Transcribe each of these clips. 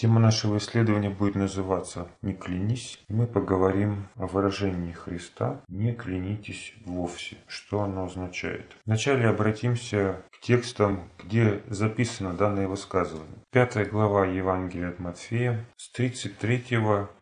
Тема нашего исследования будет называться «Не клянись». Мы поговорим о выражении Христа «Не клянитесь вовсе». Что оно означает? Вначале обратимся к текстам, где записано данное высказывание. Пятая глава Евангелия от Матфея с 33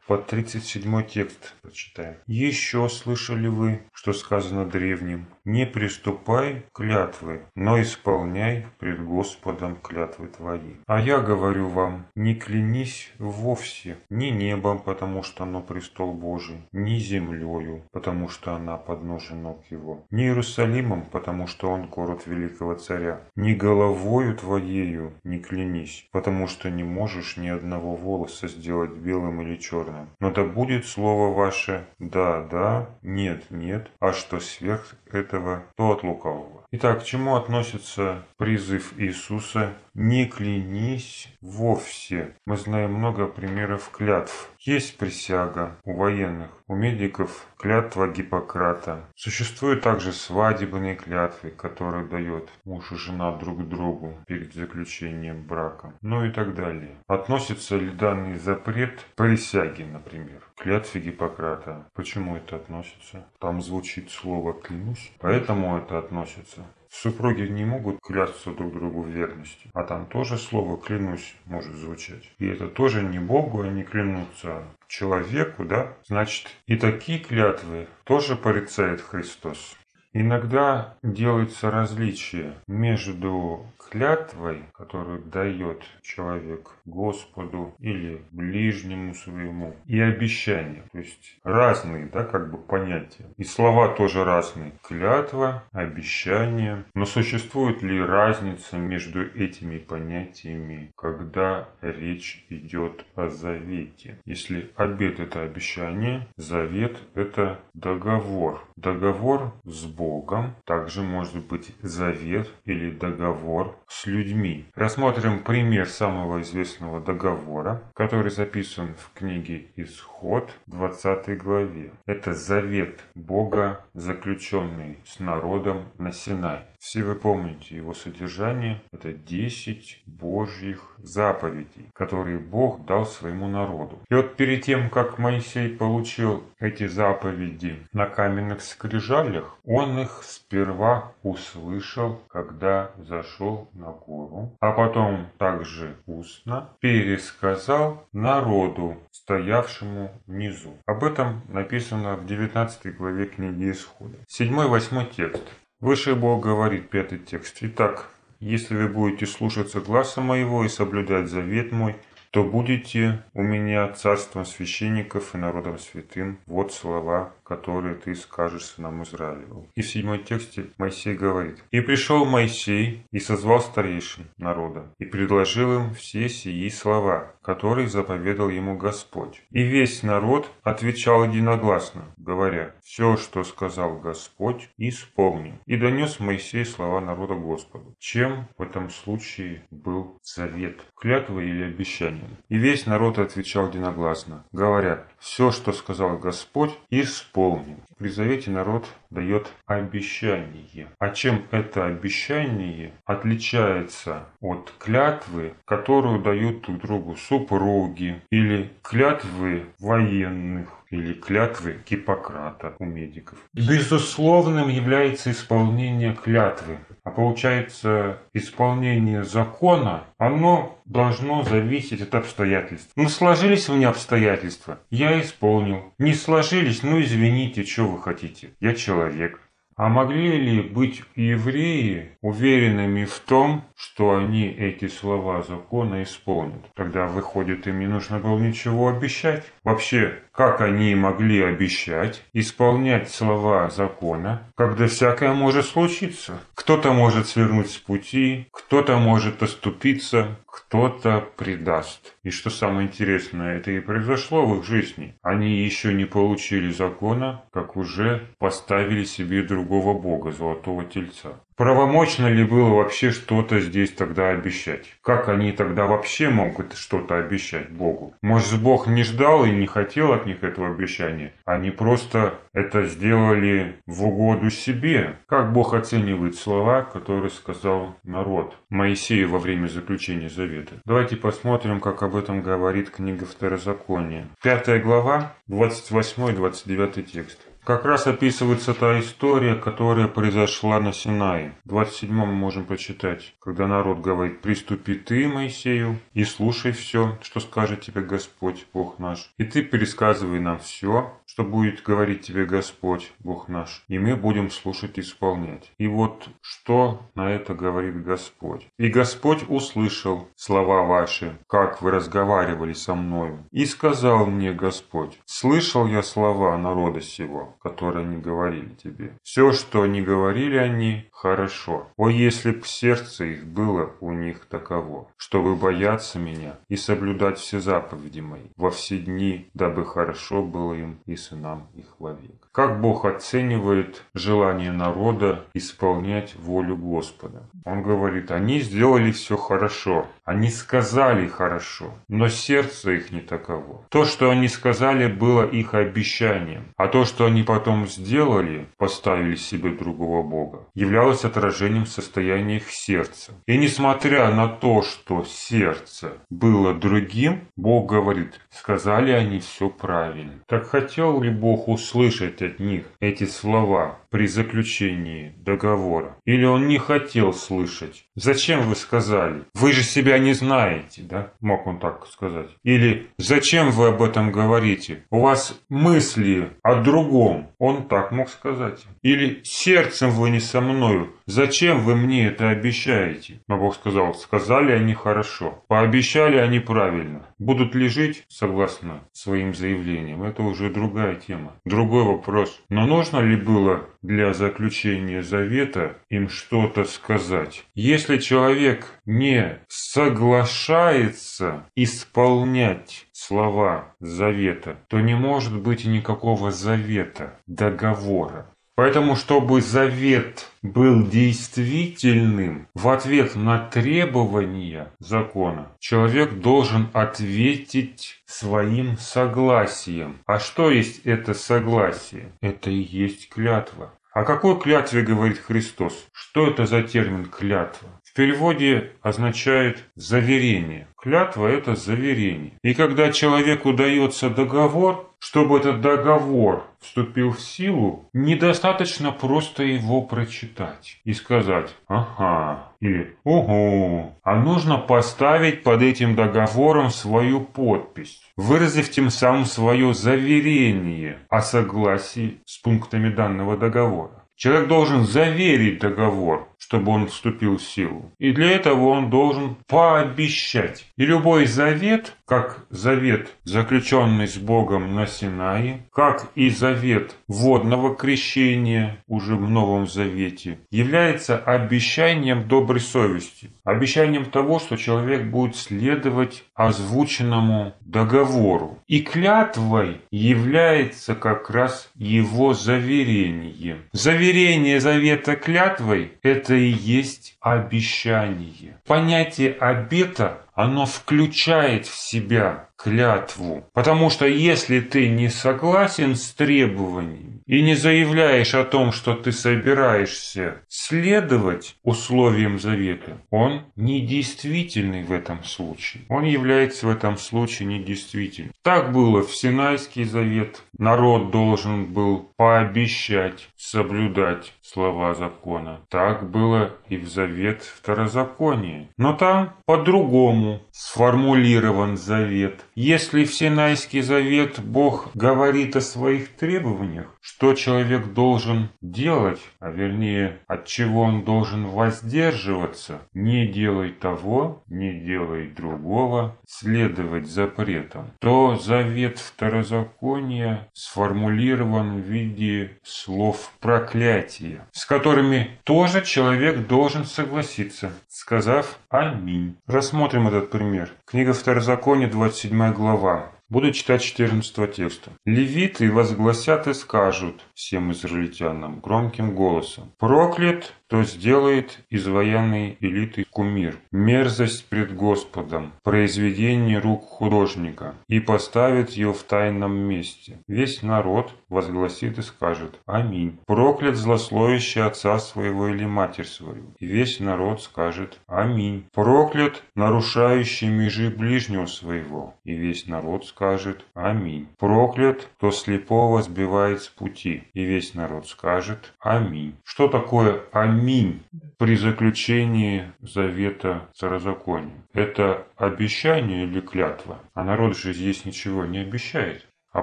по 37 текст прочитаем. «Еще слышали вы, что сказано древним, не приступай клятвы, но исполняй пред Господом клятвы твои. А я говорю вам, не клянись вовсе, ни небом, потому что оно престол Божий, ни землею, потому что она подножие ног его, ни Иерусалимом, потому что он город великого царя, ни головою твоею не клянись, потому что не можешь ни одного волоса сделать белым или черным, сказано, но да будет слово ваше. «да, да», «нет, нет», а что сверх этого, то от лукавого. Итак, к чему относится призыв Иисуса «не клянись вовсе»? Мы знаем много примеров клятв. Есть присяга у военных, у медиков клятва Гиппократа. Существуют также свадебные клятвы, которые дает муж и жена друг другу перед заключением брака. Ну и так далее. Относится ли данный запрет к присяге, например? Клятве Гиппократа. Почему это относится? Там звучит слово «клянусь», поэтому это относится. Супруги не могут клясться друг другу в верности, а там тоже слово «клянусь» может звучать. И это тоже не Богу они клянутся, а человеку, да? Значит, и такие клятвы тоже порицает Христос. Иногда делается различие между клятвой, которую дает человек Господу или ближнему своему, и обещанием. То есть разные, да, как бы понятия. И слова тоже разные. Клятва, обещание. Но существует ли разница между этими понятиями, когда речь идет о завете? Если обет это обещание, завет это договор. Договор с Богом, также может быть завет или договор с людьми. Рассмотрим пример самого известного договора, который записан в книге Исход 20 главе. Это завет Бога, заключенный с народом на Синай. Все вы помните его содержание. Это 10 Божьих заповедей, которые Бог дал своему народу. И вот перед тем, как Моисей получил эти заповеди на каменных скрижалях, он их сперва услышал, когда зашел на гору, а потом также устно пересказал народу, стоявшему внизу. Об этом написано в 19 главе книги Исхода. 7-8 текст. Выше Бог говорит, пятый текст. Итак, если вы будете слушаться гласа моего и соблюдать завет мой, то будете у меня царством священников и народом святым. Вот слова которые ты скажешь сынам Израилеву. И в седьмой тексте Моисей говорит, «И пришел Моисей и созвал старейшин народа, и предложил им все сии слова, которые заповедал ему Господь. И весь народ отвечал единогласно, говоря, «Все, что сказал Господь, исполним». И донес Моисей слова народа Господу. Чем в этом случае был завет, клятва или обещание? И весь народ отвечал единогласно, говоря, «Все, что сказал Господь, исполним» исполним. При завете народ дает обещание. А чем это обещание отличается от клятвы, которую дают друг другу супруги или клятвы военных? Или клятвы Гиппократа у медиков. Безусловным является исполнение клятвы. А получается, исполнение закона, оно должно зависеть от обстоятельств. Ну, сложились у меня обстоятельства, я исполнил. Не сложились, ну извините, что вы хотите. Я человек. А могли ли быть евреи уверенными в том, что они эти слова закона исполнят? Тогда, выходит, им не нужно было ничего обещать. Вообще, как они могли обещать исполнять слова закона, когда всякое может случиться? Кто-то может свернуть с пути, кто-то может оступиться, кто-то предаст. И что самое интересное, это и произошло в их жизни. Они еще не получили закона, как уже поставили себе другого бога, золотого тельца. Правомочно ли было вообще что-то здесь тогда обещать? Как они тогда вообще могут что-то обещать Богу? Может, Бог не ждал и не хотел от них этого обещания? Они просто это сделали в угоду себе. Как Бог оценивает слова, которые сказал народ Моисею во время заключения завета? Давайте посмотрим, как об этом говорит книга Второзакония. Пятая глава, 28-29 текст. Как раз описывается та история, которая произошла на Синае. В 27 мы можем прочитать, когда народ говорит, «Приступи ты, Моисею, и слушай все, что скажет тебе Господь, Бог наш, и ты пересказывай нам все, что будет говорить тебе Господь, Бог наш, и мы будем слушать и исполнять. И вот что на это говорит Господь. И Господь услышал слова ваши, как вы разговаривали со мною. И сказал мне Господь, слышал я слова народа сего, которые они говорили тебе. Все, что они говорили они, хорошо. О, если б сердце их было у них таково, чтобы бояться меня и соблюдать все заповеди мои во все дни, дабы хорошо было им и сынам их вовек. Как Бог оценивает желание народа исполнять волю Господа? Он говорит, они сделали все хорошо, они сказали хорошо, но сердце их не таково. То, что они сказали, было их обещанием, а то, что они потом сделали, поставили себе другого Бога, являлось отражением состояния их сердца. И несмотря на то, что сердце было другим, Бог говорит, сказали они все правильно. Так хотел ли Бог услышать от них эти слова при заключении договора? Или он не хотел слышать? Зачем вы сказали? Вы же себя не знаете, да? Мог он так сказать. Или зачем вы об этом говорите? У вас мысли о другом. Он так мог сказать. Или сердцем вы не со мною. Зачем вы мне это обещаете? Но Бог сказал, сказали они хорошо. Пообещали они правильно. Будут ли жить согласно своим заявлениям? Это уже другая тема. Другой вопрос. Но нужно ли было для заключения завета им что-то сказать? Если человек не соглашается исполнять слова завета, то не может быть никакого завета, договора. Поэтому, чтобы завет был действительным в ответ на требования закона, человек должен ответить своим согласием. А что есть это согласие? Это и есть клятва. О какой клятве говорит Христос? Что это за термин клятва? Переводе означает заверение. Клятва – это заверение. И когда человеку дается договор, чтобы этот договор вступил в силу, недостаточно просто его прочитать и сказать «ага» или «ого», а нужно поставить под этим договором свою подпись, выразив тем самым свое заверение о согласии с пунктами данного договора. Человек должен заверить договор, чтобы он вступил в силу. И для этого он должен пообещать. И любой завет, как завет, заключенный с Богом на Синае, как и завет водного крещения уже в Новом Завете, является обещанием доброй совести. Обещанием того, что человек будет следовать озвученному договору. И клятвой является как раз его заверение. Заверение завета клятвой – это и есть обещание. Понятие обета, оно включает в себя клятву. Потому что если ты не согласен с требованиями и не заявляешь о том, что ты собираешься следовать условиям завета, он недействительный в этом случае. Он является в этом случае недействительным. Так было в Синайский завет. Народ должен был пообещать соблюдать слова закона. Так было и в завет второзакония. Но там по-другому сформулирован завет. Если в Синайский завет Бог говорит о своих требованиях, что человек должен делать, а вернее от чего он должен воздерживаться, не делай того, не делай другого, следовать запретам, то завет второзакония сформулирован в виде слов проклятия, с которыми тоже человек должен согласиться, сказав «Аминь». Рассмотрим этот пример. Книга Второзакония, 27 глава. Буду читать 14 текста. «Левиты возгласят и скажут всем израильтянам громким голосом, проклят кто сделает из военной элиты кумир, мерзость пред Господом, произведение рук художника, и поставит ее в тайном месте. Весь народ возгласит и скажет «Аминь». Проклят злословящий отца своего или матерь свою, и весь народ скажет «Аминь». Проклят нарушающий межи ближнего своего, и весь народ скажет «Аминь». Проклят, кто слепого сбивает с пути, и весь народ скажет «Аминь». Что такое «Аминь»? При заключении завета Старозакония. Это обещание или клятва? А народ же здесь ничего не обещает. А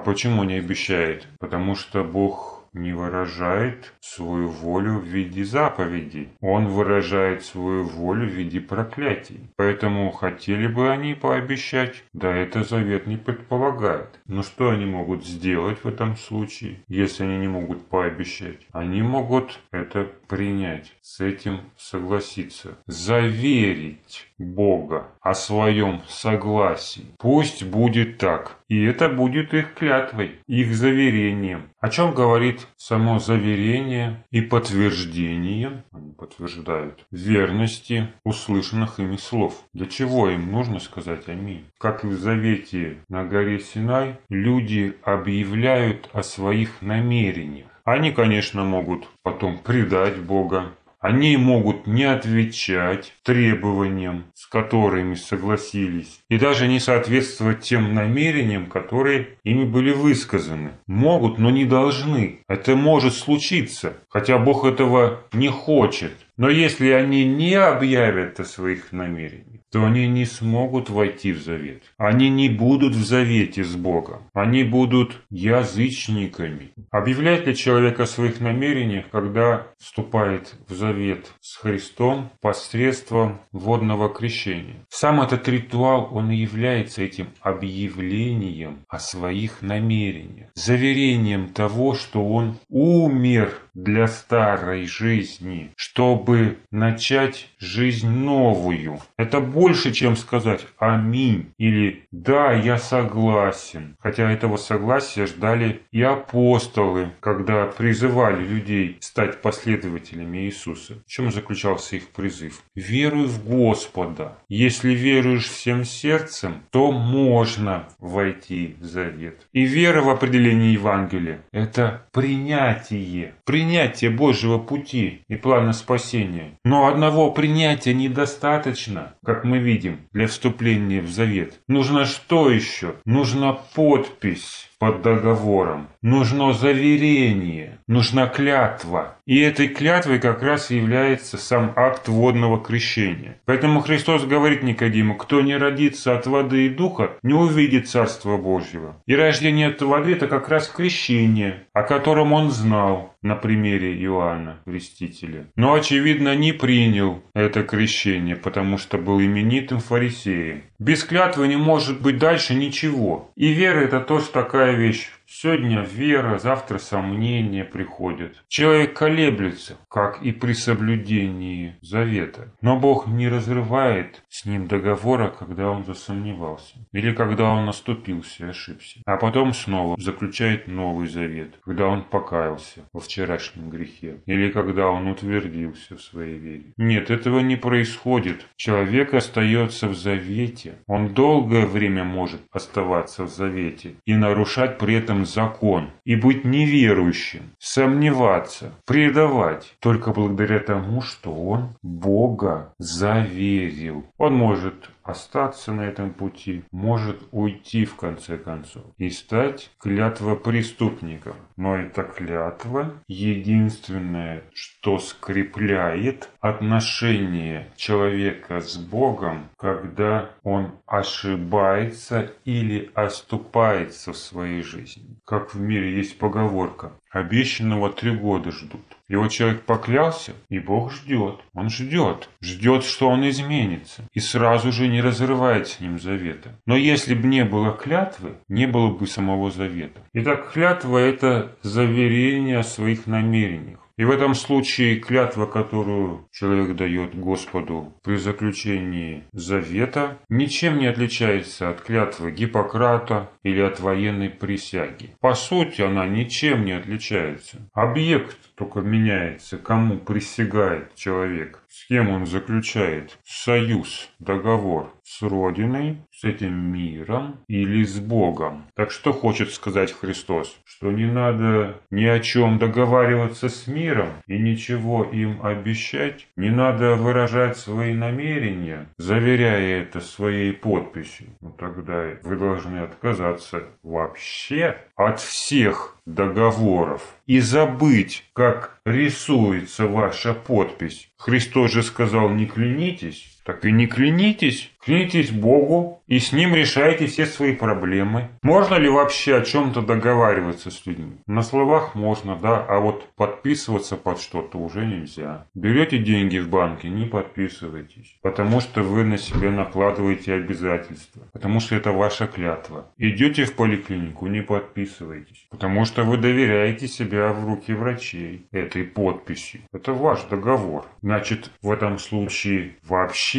почему не обещает? Потому что Бог не выражает свою волю в виде заповедей. Он выражает свою волю в виде проклятий. Поэтому хотели бы они пообещать, да это завет не предполагает. Но что они могут сделать в этом случае, если они не могут пообещать? Они могут это принять, с этим согласиться, заверить Бога о своем согласии. Пусть будет так. И это будет их клятвой, их заверением. О чем говорит само заверение и подтверждение, они подтверждают, верности услышанных ими слов. Для чего им нужно сказать «Аминь»? Как и в Завете на горе Синай, люди объявляют о своих намерениях. Они, конечно, могут потом предать Бога, они могут не отвечать требованиям, с которыми согласились, и даже не соответствовать тем намерениям, которые ими были высказаны. Могут, но не должны. Это может случиться, хотя Бог этого не хочет. Но если они не объявят о своих намерениях, то они не смогут войти в завет. Они не будут в завете с Богом. Они будут язычниками. Объявляет ли человек о своих намерениях, когда вступает в завет с Христом посредством водного крещения? Сам этот ритуал, он и является этим объявлением о своих намерениях, заверением того, что он умер для старой жизни, чтобы начать жизнь новую. Это больше, чем сказать «Аминь» или «Да, я согласен». Хотя этого согласия ждали и апостолы, когда призывали людей стать последователями Иисуса. В чем заключался их призыв? «Веруй в Господа. Если веруешь всем сердцем, то можно войти в завет». И вера в определении Евангелия – это принятие. Принятие принятия Божьего пути и плана спасения. Но одного принятия недостаточно, как мы видим, для вступления в завет. Нужно что еще? Нужна подпись под договором. Нужно заверение, нужна клятва. И этой клятвой как раз является сам акт водного крещения. Поэтому Христос говорит Никодиму, кто не родится от воды и духа, не увидит Царства Божьего. И рождение от воды – это как раз крещение, о котором он знал на примере Иоанна Крестителя. Но, очевидно, не принял это крещение, потому что был именитым фарисеем. Без клятвы не может быть дальше ничего. И вера – это тоже такая вещь. Сегодня вера, завтра сомнения приходят. Человек колеблется, как и при соблюдении завета. Но Бог не разрывает с ним договора, когда он засомневался. Или когда он наступился и ошибся. А потом снова заключает новый завет, когда он покаялся во вчерашнем грехе. Или когда он утвердился в своей вере. Нет, этого не происходит. Человек остается в завете. Он долгое время может оставаться в завете и нарушать при этом закон и быть неверующим, сомневаться, предавать только благодаря тому, что он Бога заверил. Он может остаться на этом пути, может уйти в конце концов и стать клятвопреступником. Но эта клятва единственное, что скрепляет отношение человека с Богом, когда он ошибается или оступается в своей жизни. Как в мире есть поговорка Обещанного три года ждут. И вот человек поклялся, и Бог ждет. Он ждет. Ждет, что он изменится. И сразу же не разрывает с ним завета. Но если бы не было клятвы, не было бы самого завета. Итак, клятва – это заверение о своих намерениях. И в этом случае клятва, которую человек дает Господу при заключении завета, ничем не отличается от клятвы Гиппократа или от военной присяги. По сути, она ничем не отличается. Объект только меняется, кому присягает человек, с кем он заключает союз, договор с Родиной, с этим миром или с Богом. Так что хочет сказать Христос? Что не надо ни о чем договариваться с миром и ничего им обещать, не надо выражать свои намерения, заверяя это своей подписью. Ну тогда вы должны отказаться вообще от всех договоров и забыть, как рисуется ваша подпись. Христос же сказал, не клянитесь, так и не клянитесь. Клянитесь Богу и с Ним решайте все свои проблемы. Можно ли вообще о чем-то договариваться с людьми? На словах можно, да, а вот подписываться под что-то уже нельзя. Берете деньги в банке, не подписывайтесь, потому что вы на себя накладываете обязательства, потому что это ваша клятва. Идете в поликлинику, не подписывайтесь, потому что вы доверяете себя в руки врачей этой подписью. Это ваш договор. Значит, в этом случае вообще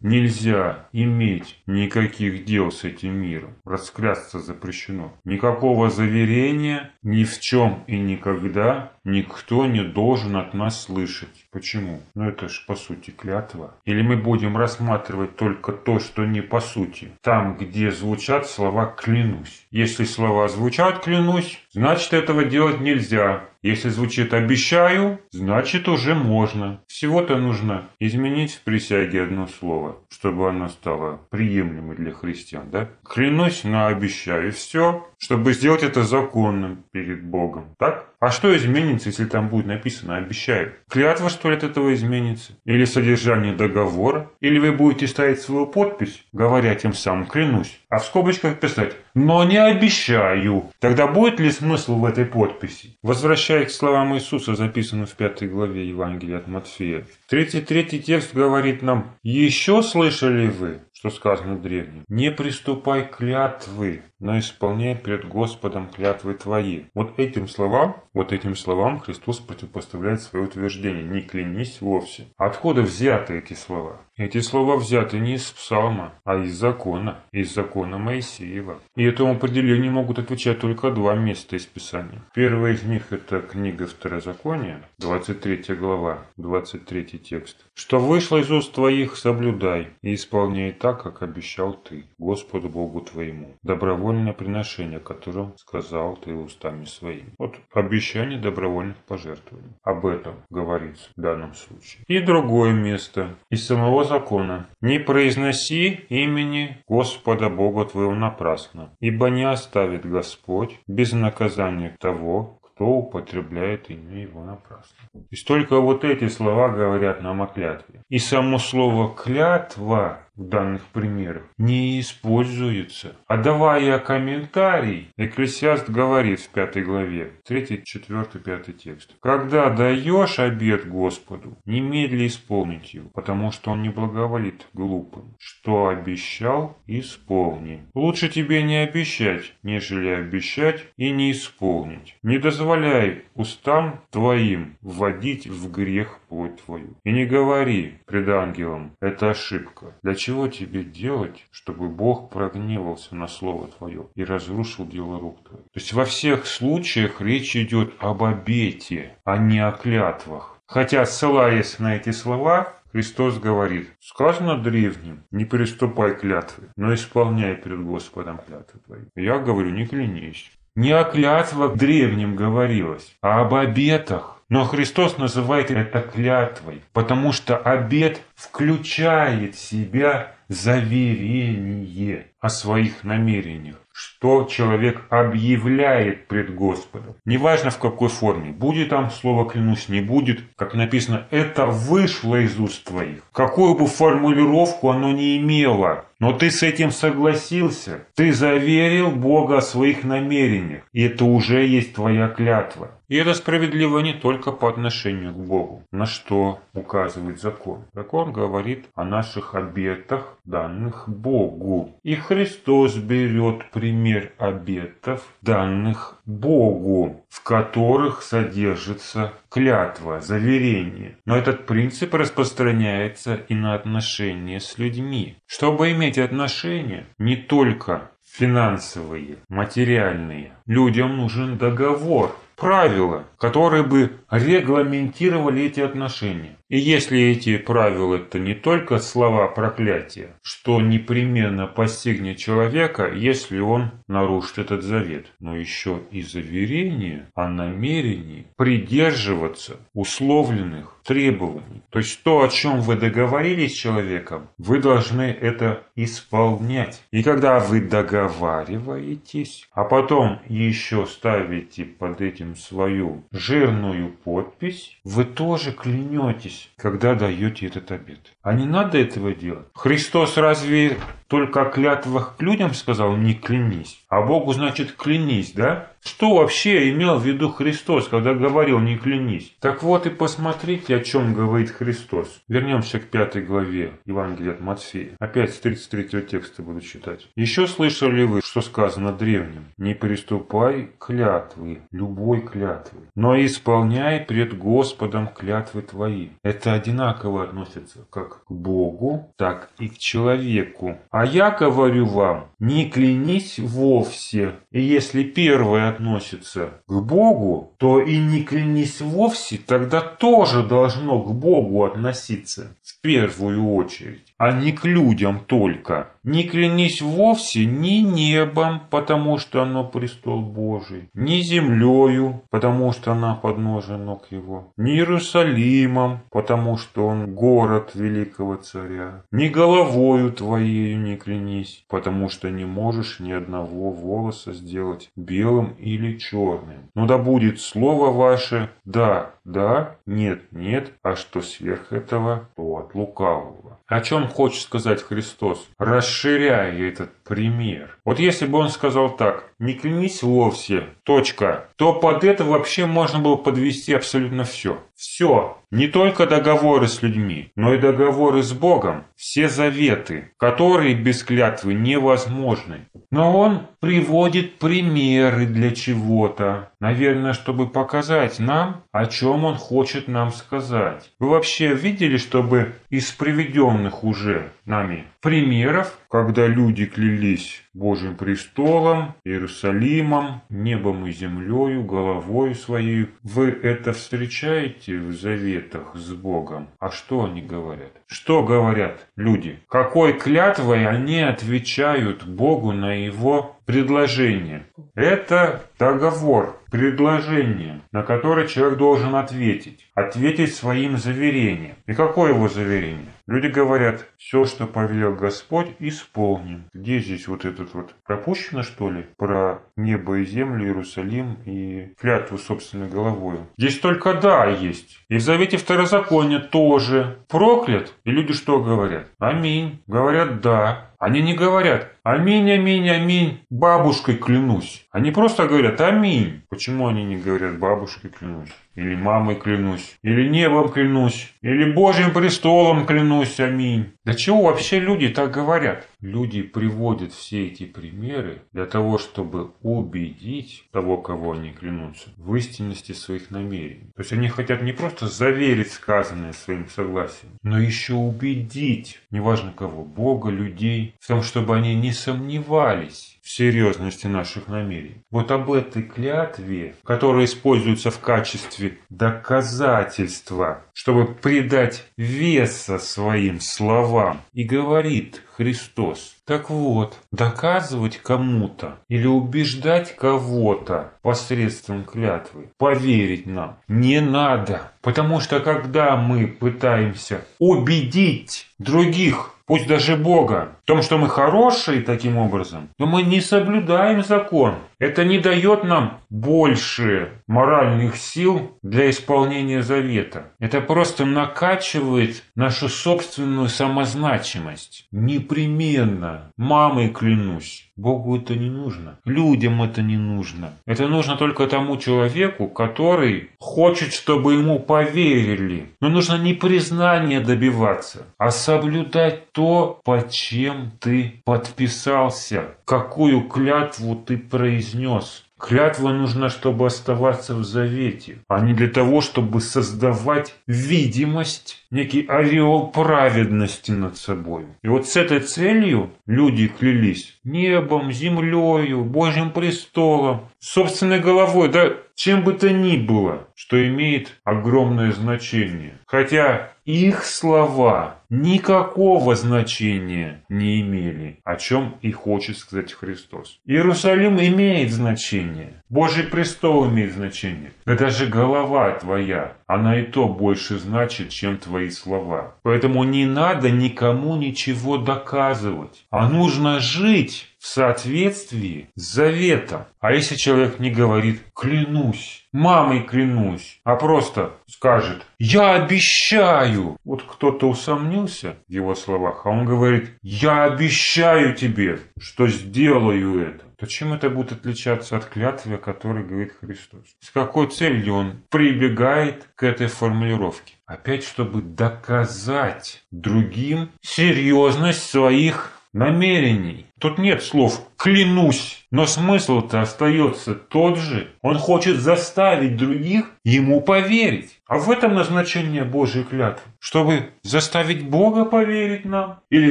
нельзя иметь никаких дел с этим миром. Расклясться запрещено. Никакого заверения ни в чем и никогда никто не должен от нас слышать. Почему? Ну это ж по сути клятва. Или мы будем рассматривать только то, что не по сути. Там, где звучат слова «клянусь». Если слова звучат «клянусь», значит этого делать нельзя. Если звучит «обещаю», значит уже можно. Всего-то нужно изменить в присяге одно слово, чтобы оно стало приемлемой для христиан. Да? Клянусь на обещаю. Все, чтобы сделать это законным перед Богом. Так? А что изменится, если там будет написано «обещаю»? Клятва, что ли, от этого изменится? Или содержание договора? Или вы будете ставить свою подпись, говоря тем самым «клянусь», а в скобочках писать «но не обещаю». Тогда будет ли смысл в этой подписи? Возвращаясь к словам Иисуса, записанным в пятой главе Евангелия от Матфея. Третий, третий текст говорит нам «Еще слышали вы, что сказано древним. Не приступай клятвы, но исполняй перед Господом клятвы твои. Вот этим словам, вот этим словам Христос противопоставляет свое утверждение. Не клянись вовсе. Откуда взяты эти слова? Эти слова взяты не из псалма, а из закона, из закона Моисеева. И этому определению могут отвечать только два места из Писания. Первое из них это книга Второзакония, 23 глава, 23 текст. «Что вышло из уст твоих, соблюдай, и исполняй так, как обещал ты, Господу Богу твоему, добровольное приношение, которым сказал ты устами своими. Вот обещание добровольных пожертвований. Об этом говорится в данном случае. И другое место из самого закона. Не произноси имени Господа Бога твоего напрасно, ибо не оставит Господь без наказания того, кто употребляет имя его напрасно. То есть только вот эти слова говорят нам о клятве. И само слово «клятва» в данных примерах не используется. А давая комментарий, Экклесиаст говорит в пятой главе, 3, 4, 5 текст. Когда даешь обед Господу, немедли исполнить его, потому что он не благоволит глупым. Что обещал, исполни. Лучше тебе не обещать, нежели обещать и не исполнить. Не дозволяй устам твоим вводить в грех плоть твою. И не говори пред ангелом, это ошибка. Для чего тебе делать, чтобы Бог прогневался на слово твое и разрушил дело рук твоих? То есть во всех случаях речь идет об обете, а не о клятвах. Хотя, ссылаясь на эти слова, Христос говорит, сказано древним, не приступай клятвы, но исполняй перед Господом клятвы твои. Я говорю, не клянись. Не о клятвах древним говорилось, а об обетах. Но Христос называет это клятвой, потому что обет включает в себя заверение о своих намерениях что человек объявляет пред Господом. Неважно в какой форме. Будет там слово «клянусь», не будет. Как написано, это вышло из уст твоих. Какую бы формулировку оно ни имело. Но ты с этим согласился. Ты заверил Бога о своих намерениях. И это уже есть твоя клятва. И это справедливо не только по отношению к Богу, на что указывает закон. Закон он говорит о наших обетах, данных Богу. И Христос берет пример обетов, данных Богу, в которых содержится клятва, заверение. Но этот принцип распространяется и на отношения с людьми. Чтобы иметь отношения не только финансовые, материальные, людям нужен договор, правила, которые бы регламентировали эти отношения. И если эти правила это не только слова проклятия, что непременно постигнет человека, если он нарушит этот завет, но еще и заверение о намерении придерживаться условленных требований. То есть то, о чем вы договорились с человеком, вы должны это исполнять. И когда вы договариваетесь, а потом еще ставите под этим свою жирную подпись, вы тоже клянетесь, когда даете этот обет. А не надо этого делать. Христос разве только о клятвах к людям сказал «не клянись», а Богу значит «клянись», да? Что вообще имел в виду Христос, когда говорил «не клянись»? Так вот и посмотрите, о чем говорит Христос. Вернемся к пятой главе Евангелия от Матфея. Опять с 33 текста буду читать. «Еще слышали вы, что сказано древним? Не приступай клятвы, любой клятвы, но исполняй пред Господом клятвы твои». Это одинаково относится как к Богу, так и к человеку. А я говорю вам, не клянись вовсе. И если первое относится к Богу, то и не клянись вовсе, тогда тоже должно к Богу относиться в первую очередь а не к людям только. Не клянись вовсе ни небом, потому что оно престол Божий, ни землею, потому что она подножие ног его, ни Иерусалимом, потому что он город великого царя, ни головою твоею не клянись, потому что не можешь ни одного волоса сделать белым или черным. Но да будет слово ваше «да», «да», «нет», «нет», а что сверх этого, то от лукавого. О чем хочет сказать Христос, расширяя этот пример? Вот если бы он сказал так, не клянись вовсе, точка, то под это вообще можно было подвести абсолютно все. Все. Не только договоры с людьми, но и договоры с Богом. Все заветы, которые без клятвы невозможны. Но он приводит примеры для чего-то. Наверное, чтобы показать нам, о чем он хочет нам сказать. Вы вообще видели, чтобы из приведенных уже нами примеров, когда люди клялись Божьим престолом, Иерусалимом, небом и землею, головой своей. Вы это встречаете в заветах с Богом? А что они говорят? Что говорят люди? Какой клятвой они отвечают Богу на его предложение? Это договор, предложение, на которое человек должен ответить. Ответить своим заверением. И какое его заверение? Люди говорят, все, что повелел Господь, исполним. Где здесь вот этот вот пропущено, что ли? Про небо и землю, Иерусалим и клятву собственной головой. Здесь только да есть. И в Завете Второзакония тоже. Проклят. И люди что говорят? Аминь. Говорят да. Они не говорят «Аминь, аминь, аминь, бабушкой клянусь». Они просто говорят «Аминь». Почему они не говорят «бабушкой клянусь»? Или «мамой клянусь», или «небом клянусь», или «божьим престолом клянусь, аминь». Для чего вообще люди так говорят? Люди приводят все эти примеры для того, чтобы убедить того, кого они клянутся, в истинности своих намерений. То есть они хотят не просто заверить сказанное своим согласием, но еще убедить, неважно кого, Бога, людей, в том, чтобы они не сомневались в серьезности наших намерений. Вот об этой клятве, которая используется в качестве доказательства, чтобы придать веса своим словам, и говорит Христос. Так вот, доказывать кому-то или убеждать кого-то посредством клятвы, поверить нам не надо. Потому что когда мы пытаемся убедить других, пусть даже Бога, том, что мы хорошие таким образом, то мы не соблюдаем закон. Это не дает нам больше моральных сил для исполнения завета. Это просто накачивает нашу собственную самозначимость. Непременно. Мамой клянусь. Богу это не нужно. Людям это не нужно. Это нужно только тому человеку, который хочет, чтобы ему поверили. Но нужно не признание добиваться, а соблюдать то, под чем ты подписался, какую клятву ты произнес. Клятва нужна, чтобы оставаться в завете, а не для того, чтобы создавать видимость, некий ореол праведности над собой. И вот с этой целью люди клялись небом, землею, Божьим престолом, собственной головой, да чем бы то ни было, что имеет огромное значение. Хотя их слова никакого значения не имели, о чем и хочет сказать Христос. Иерусалим имеет значение, Божий престол имеет значение, да даже голова твоя, она и то больше значит, чем твои слова. Поэтому не надо никому ничего доказывать, а нужно жить в соответствии с заветом. А если человек не говорит «клянусь», «мамой клянусь», а просто скажет «я обещаю», вот кто-то усомнился в его словах, а он говорит «я обещаю тебе, что сделаю это», то чем это будет отличаться от клятвы, о которой говорит Христос? С какой целью он прибегает к этой формулировке? Опять, чтобы доказать другим серьезность своих намерений. Тут нет слов «клянусь», но смысл-то остается тот же. Он хочет заставить других ему поверить. А в этом назначение Божьей клятвы. Чтобы заставить Бога поверить нам или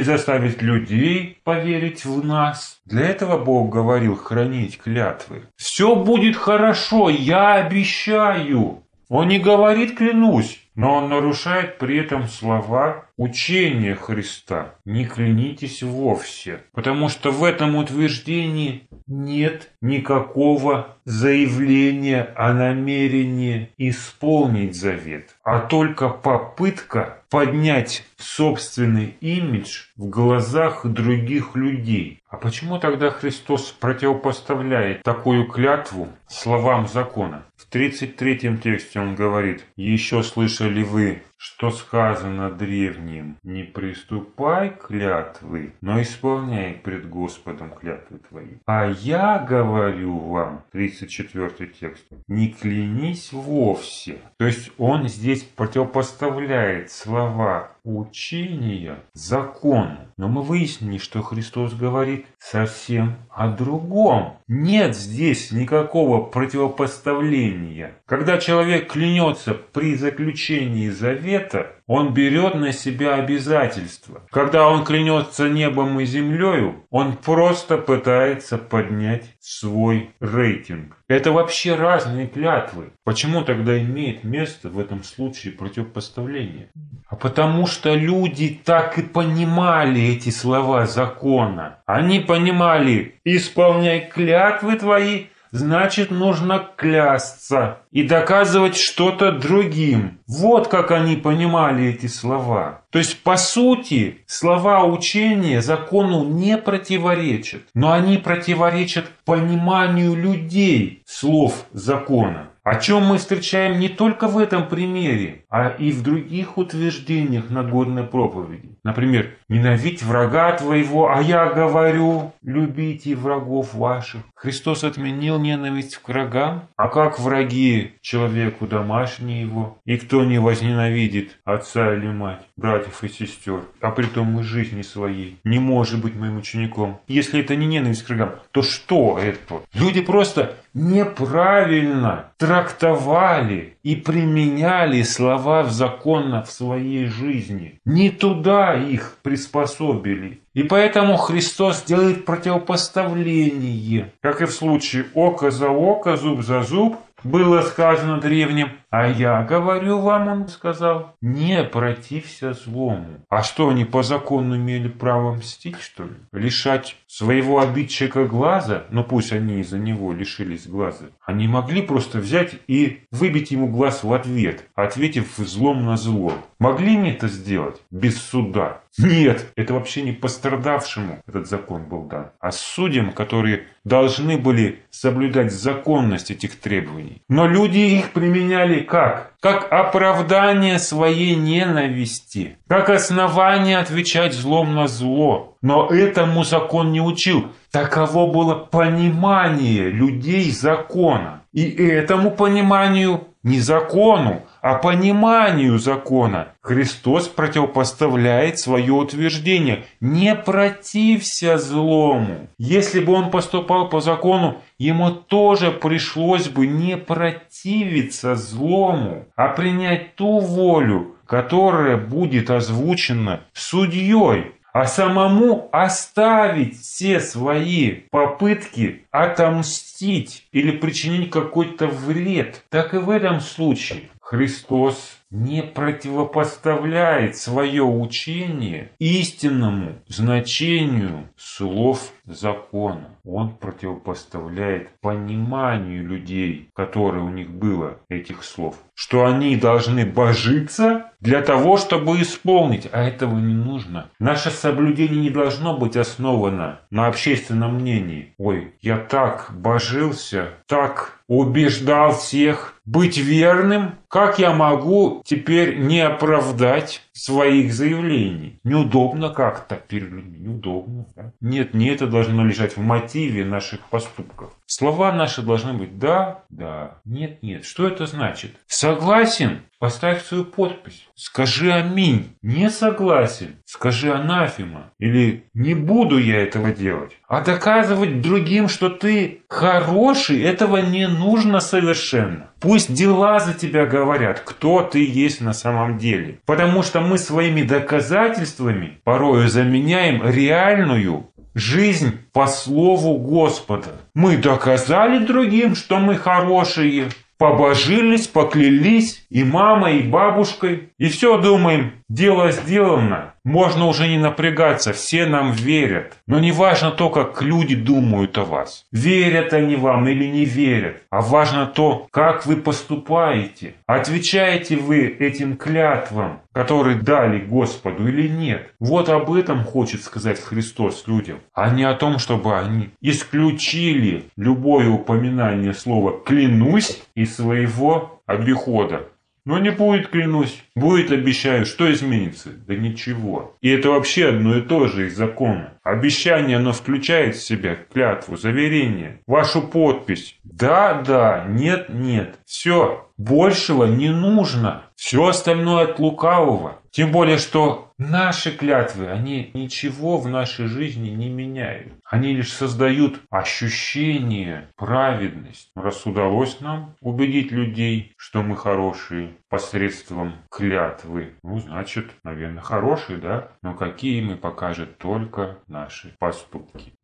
заставить людей поверить в нас. Для этого Бог говорил хранить клятвы. Все будет хорошо, я обещаю. Он не говорит «клянусь», но он нарушает при этом слова учения Христа. Не клянитесь вовсе, потому что в этом утверждении нет никакого заявления о намерении исполнить завет, а только попытка поднять собственный имидж в глазах других людей. А почему тогда Христос противопоставляет такую клятву словам закона? В 33 тексте он говорит, «Еще слышали вы что сказано древним, не приступай клятвы, но исполняй пред Господом клятвы твои. А я говорю вам, 34 текст, не клянись вовсе. То есть он здесь противопоставляет слова учения закону. Но мы выяснили, что Христос говорит совсем о другом. Нет здесь никакого противопоставления. Когда человек клянется при заключении завета, он берет на себя обязательства. Когда он клянется небом и землею, он просто пытается поднять свой рейтинг. Это вообще разные клятвы. Почему тогда имеет место в этом случае противопоставление? А потому что люди так и понимали эти слова закона. Они понимали, исполняй клятвы твои, значит нужно клясться и доказывать что-то другим. Вот как они понимали эти слова. То есть, по сути, слова учения закону не противоречат, но они противоречат пониманию людей слов закона. О чем мы встречаем не только в этом примере, а и в других утверждениях Нагорной проповеди. Например, «Ненавидь врага твоего, а я говорю, любите врагов ваших». Христос отменил ненависть к врагам, а как враги человеку домашний его? И кто не возненавидит отца или мать, братьев и сестер, а при том и жизни своей, не может быть моим учеником. Если это не ненависть к врагам, то что это? Люди просто неправильно трактовали и применяли слова в законно в своей жизни. Не туда их приспособили. И поэтому Христос делает противопоставление. Как и в случае око за око, зуб за зуб, было сказано древним, А я говорю вам, он сказал, не протився злому. А что, они по закону имели право мстить, что ли? Лишать своего обидчика глаза? Ну пусть они из-за него лишились глаза. Они могли просто взять и выбить ему глаз в ответ, ответив злом на зло. Могли они это сделать без суда? Нет, это вообще не пострадавшему этот закон был дан, а судьям, которые должны были соблюдать законность этих требований. Но люди их применяли как? Как оправдание своей ненависти, как основание отвечать злом на зло. Но этому закон не учил. Таково было понимание людей закона. И этому пониманию не закону, а пониманию закона. Христос противопоставляет свое утверждение «не протився злому». Если бы он поступал по закону, ему тоже пришлось бы не противиться злому, а принять ту волю, которая будет озвучена судьей а самому оставить все свои попытки отомстить или причинить какой-то вред. Так и в этом случае Христос не противопоставляет свое учение истинному значению слов закона. Он противопоставляет пониманию людей, которое у них было, этих слов. Что они должны божиться для того, чтобы исполнить, а этого не нужно. Наше соблюдение не должно быть основано на общественном мнении. Ой, я так божился, так убеждал всех быть верным, как я могу теперь не оправдать своих заявлений? Неудобно как-то перед людьми, неудобно. Да? Нет, не это должно лежать в мотиве наших поступков. Слова наши должны быть «да», «да», «нет», «нет». Что это значит? Согласен? Поставь свою подпись. Скажи аминь. Не согласен. Скажи анафема. Или не буду я этого делать. А доказывать другим, что ты хороший, этого не нужно совершенно. Пусть дела за тебя говорят, кто ты есть на самом деле. Потому что мы своими доказательствами порою заменяем реальную жизнь по слову Господа. Мы доказали другим, что мы хорошие, побожились, поклялись и мамой, и бабушкой. И все думаем, дело сделано. Можно уже не напрягаться, все нам верят. Но не важно то, как люди думают о вас. Верят они вам или не верят. А важно то, как вы поступаете. Отвечаете вы этим клятвам, которые дали Господу или нет. Вот об этом хочет сказать Христос людям. А не о том, чтобы они исключили любое упоминание слова «клянусь» из своего обихода. Но не будет, клянусь. Будет, обещаю. Что изменится? Да ничего. И это вообще одно и то же из закона. Обещание, оно включает в себя клятву, заверение, вашу подпись. Да, да, нет, нет. Все, большего не нужно. Все остальное от лукавого. Тем более, что наши клятвы, они ничего в нашей жизни не меняют. Они лишь создают ощущение праведности. Раз удалось нам убедить людей, что мы хорошие посредством клятвы, ну, значит, наверное, хорошие, да? Но какие мы покажет только наши поступки.